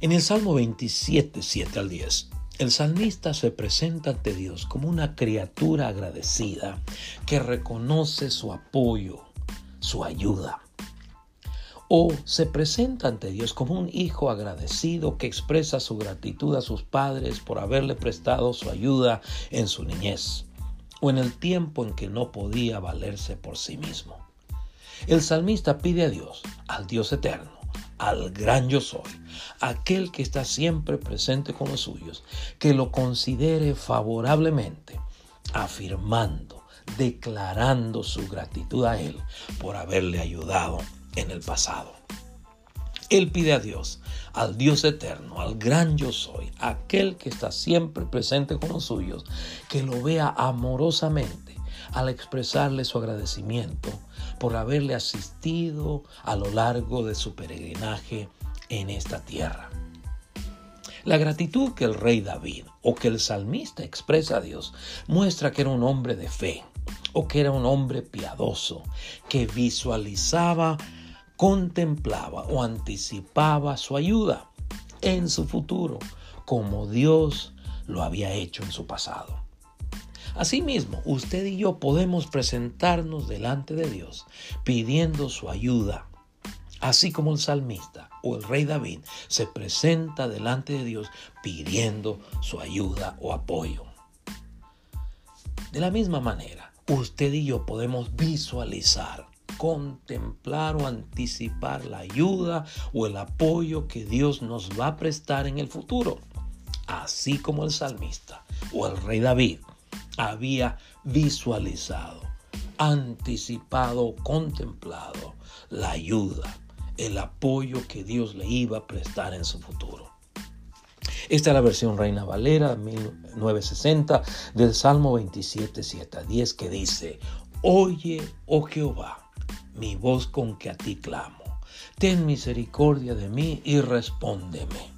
En el Salmo 27, 7 al 10, el salmista se presenta ante Dios como una criatura agradecida que reconoce su apoyo, su ayuda. O se presenta ante Dios como un hijo agradecido que expresa su gratitud a sus padres por haberle prestado su ayuda en su niñez o en el tiempo en que no podía valerse por sí mismo. El salmista pide a Dios, al Dios eterno, al gran yo soy, aquel que está siempre presente con los suyos, que lo considere favorablemente, afirmando, declarando su gratitud a Él por haberle ayudado en el pasado. Él pide a Dios, al Dios eterno, al gran yo soy, aquel que está siempre presente con los suyos, que lo vea amorosamente al expresarle su agradecimiento por haberle asistido a lo largo de su peregrinaje en esta tierra. La gratitud que el rey David o que el salmista expresa a Dios muestra que era un hombre de fe o que era un hombre piadoso, que visualizaba, contemplaba o anticipaba su ayuda en su futuro, como Dios lo había hecho en su pasado. Asimismo, usted y yo podemos presentarnos delante de Dios pidiendo su ayuda, así como el salmista o el rey David se presenta delante de Dios pidiendo su ayuda o apoyo. De la misma manera, usted y yo podemos visualizar, contemplar o anticipar la ayuda o el apoyo que Dios nos va a prestar en el futuro, así como el salmista o el rey David había visualizado, anticipado, contemplado la ayuda, el apoyo que Dios le iba a prestar en su futuro. Esta es la versión Reina Valera 1960 del Salmo 27, 7 a 10 que dice, Oye, oh Jehová, mi voz con que a ti clamo. Ten misericordia de mí y respóndeme.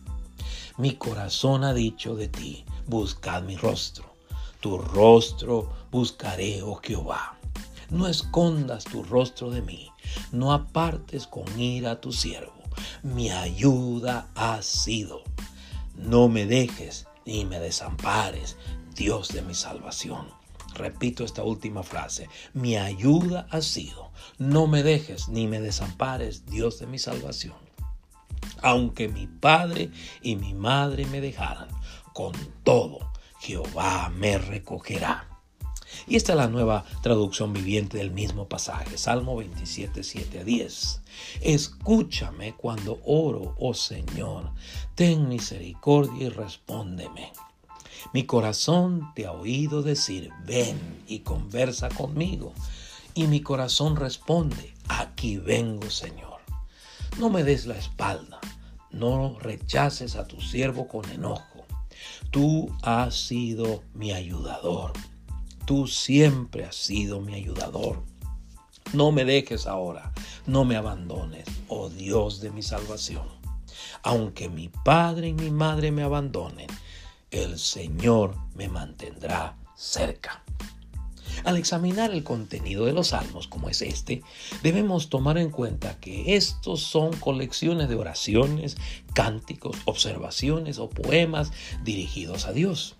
Mi corazón ha dicho de ti, buscad mi rostro tu rostro buscaré, oh Jehová. No escondas tu rostro de mí, no apartes con ira a tu siervo. Mi ayuda ha sido. No me dejes ni me desampares, Dios de mi salvación. Repito esta última frase. Mi ayuda ha sido. No me dejes ni me desampares, Dios de mi salvación. Aunque mi padre y mi madre me dejaran, con todo Jehová me recogerá. Y esta es la nueva traducción viviente del mismo pasaje, Salmo 27, 7 a 10. Escúchame cuando oro, oh Señor, ten misericordia y respóndeme. Mi corazón te ha oído decir, ven y conversa conmigo. Y mi corazón responde, aquí vengo, Señor. No me des la espalda, no rechaces a tu siervo con enojo Tú has sido mi ayudador. Tú siempre has sido mi ayudador. No me dejes ahora, no me abandones, oh Dios de mi salvación. Aunque mi padre y mi madre me abandonen, el Señor me mantendrá cerca. Al examinar el contenido de los salmos como es este, debemos tomar en cuenta que estos son colecciones de oraciones, cánticos, observaciones o poemas dirigidos a Dios,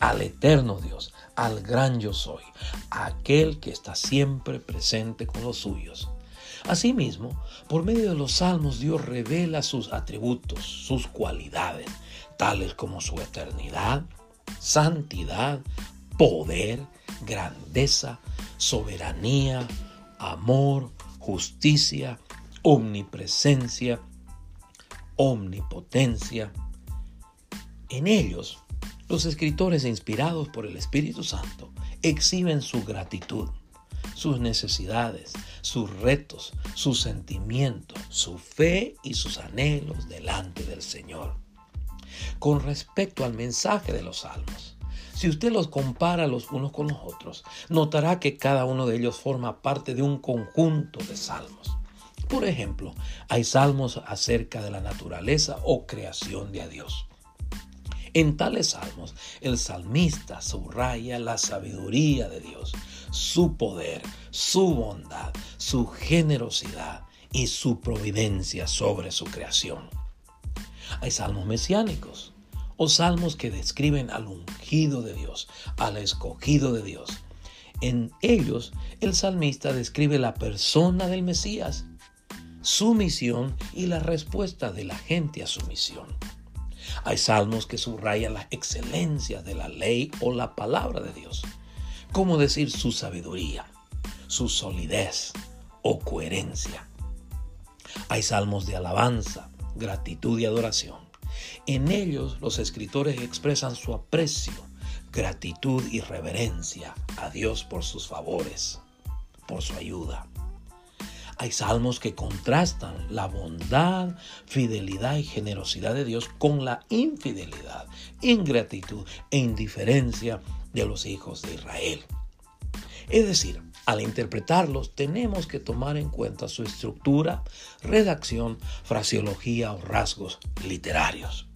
al eterno Dios, al gran yo soy, aquel que está siempre presente con los suyos. Asimismo, por medio de los salmos Dios revela sus atributos, sus cualidades, tales como su eternidad, santidad, poder, grandeza, soberanía, amor, justicia, omnipresencia, omnipotencia. En ellos, los escritores inspirados por el Espíritu Santo exhiben su gratitud, sus necesidades, sus retos, sus sentimientos, su fe y sus anhelos delante del Señor. Con respecto al mensaje de los salmos, si usted los compara los unos con los otros, notará que cada uno de ellos forma parte de un conjunto de salmos. Por ejemplo, hay salmos acerca de la naturaleza o creación de Dios. En tales salmos, el salmista subraya la sabiduría de Dios, su poder, su bondad, su generosidad y su providencia sobre su creación. Hay salmos mesiánicos o salmos que describen al ungido de Dios, al escogido de Dios. En ellos el salmista describe la persona del Mesías, su misión y la respuesta de la gente a su misión. Hay salmos que subrayan la excelencia de la ley o la palabra de Dios, como decir su sabiduría, su solidez o coherencia. Hay salmos de alabanza, gratitud y adoración. En ellos los escritores expresan su aprecio, gratitud y reverencia a Dios por sus favores, por su ayuda. Hay salmos que contrastan la bondad, fidelidad y generosidad de Dios con la infidelidad, ingratitud e indiferencia de los hijos de Israel. Es decir, al interpretarlos tenemos que tomar en cuenta su estructura, redacción, fraseología o rasgos literarios.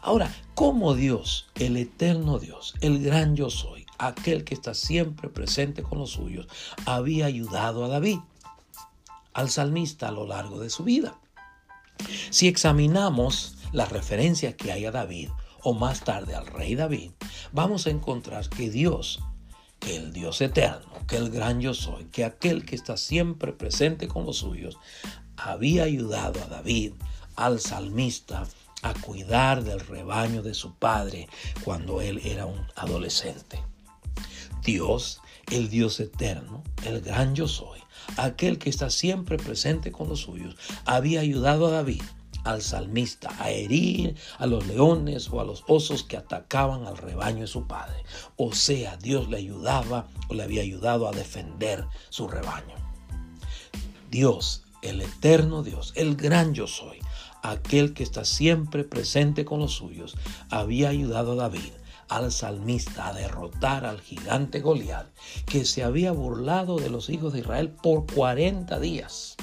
Ahora, ¿cómo Dios, el eterno Dios, el gran yo soy, aquel que está siempre presente con los suyos, había ayudado a David? al salmista a lo largo de su vida. Si examinamos las referencias que hay a David o más tarde al rey David, vamos a encontrar que Dios, el Dios eterno, que el gran yo soy, que aquel que está siempre presente con los suyos, había ayudado a David, al salmista, a cuidar del rebaño de su padre cuando él era un adolescente. Dios, el Dios eterno, el gran yo soy, aquel que está siempre presente con los suyos, había ayudado a David, al salmista, a herir a los leones o a los osos que atacaban al rebaño de su padre. O sea, Dios le ayudaba o le había ayudado a defender su rebaño. Dios, el eterno Dios, el gran yo soy, aquel que está siempre presente con los suyos, había ayudado a David al salmista a derrotar al gigante Goliat, que se había burlado de los hijos de Israel por 40 días.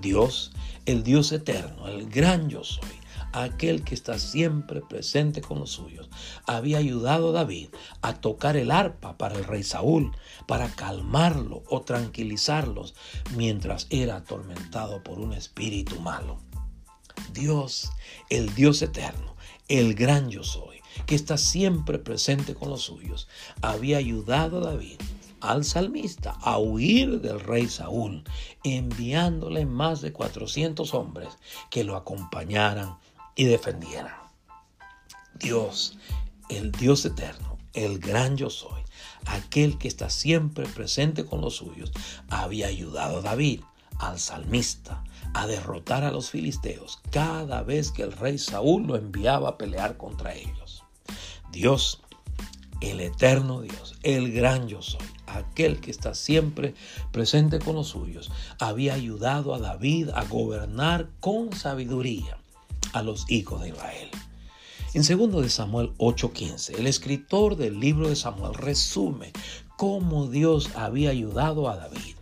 Dios, el Dios eterno, el gran yo soy, aquel que está siempre presente con los suyos, había ayudado a David a tocar el arpa para el rey Saúl, para calmarlo o tranquilizarlos mientras era atormentado por un espíritu malo. Dios, el Dios eterno, el gran yo soy, que está siempre presente con los suyos, había ayudado a David al salmista a huir del rey Saúl, enviándole más de 400 hombres que lo acompañaran y defendieran. Dios, el Dios eterno, el gran yo soy, aquel que está siempre presente con los suyos, había ayudado a David, al salmista, a derrotar a los filisteos cada vez que el rey Saúl lo enviaba a pelear contra ellos. Dios, el eterno Dios, el gran yo soy, aquel que está siempre presente con los suyos, había ayudado a David a gobernar con sabiduría a los hijos de Israel. En 2 de Samuel 8:15, el escritor del libro de Samuel resume cómo Dios había ayudado a David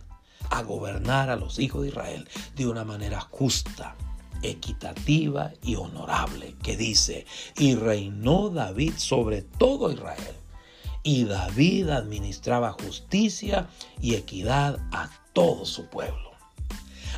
a gobernar a los hijos de Israel de una manera justa, equitativa y honorable, que dice, y reinó David sobre todo Israel. Y David administraba justicia y equidad a todo su pueblo.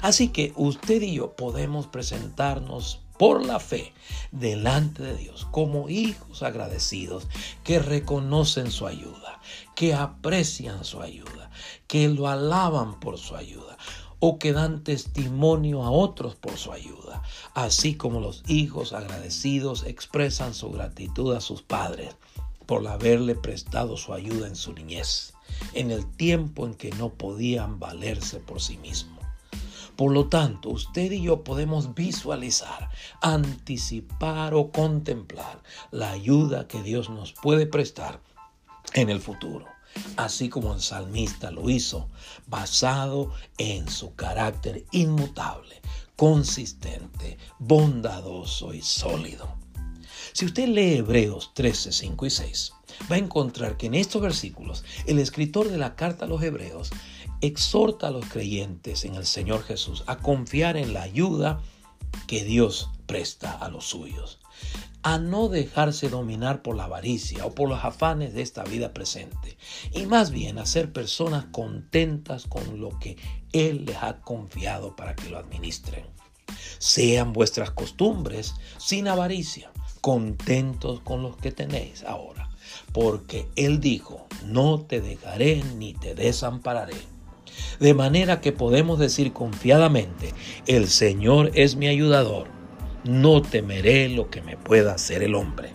Así que usted y yo podemos presentarnos por la fe delante de Dios como hijos agradecidos que reconocen su ayuda, que aprecian su ayuda, que lo alaban por su ayuda o que dan testimonio a otros por su ayuda, así como los hijos agradecidos expresan su gratitud a sus padres por haberle prestado su ayuda en su niñez, en el tiempo en que no podían valerse por sí mismos. Por lo tanto, usted y yo podemos visualizar, anticipar o contemplar la ayuda que Dios nos puede prestar en el futuro así como el salmista lo hizo, basado en su carácter inmutable, consistente, bondadoso y sólido. Si usted lee Hebreos 13, 5 y 6, va a encontrar que en estos versículos el escritor de la carta a los Hebreos exhorta a los creyentes en el Señor Jesús a confiar en la ayuda que Dios presta a los suyos a no dejarse dominar por la avaricia o por los afanes de esta vida presente, y más bien a ser personas contentas con lo que Él les ha confiado para que lo administren. Sean vuestras costumbres sin avaricia, contentos con los que tenéis ahora, porque Él dijo, no te dejaré ni te desampararé. De manera que podemos decir confiadamente, el Señor es mi ayudador, no temeré lo que me pueda hacer el hombre.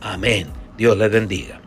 Amén. Dios les bendiga.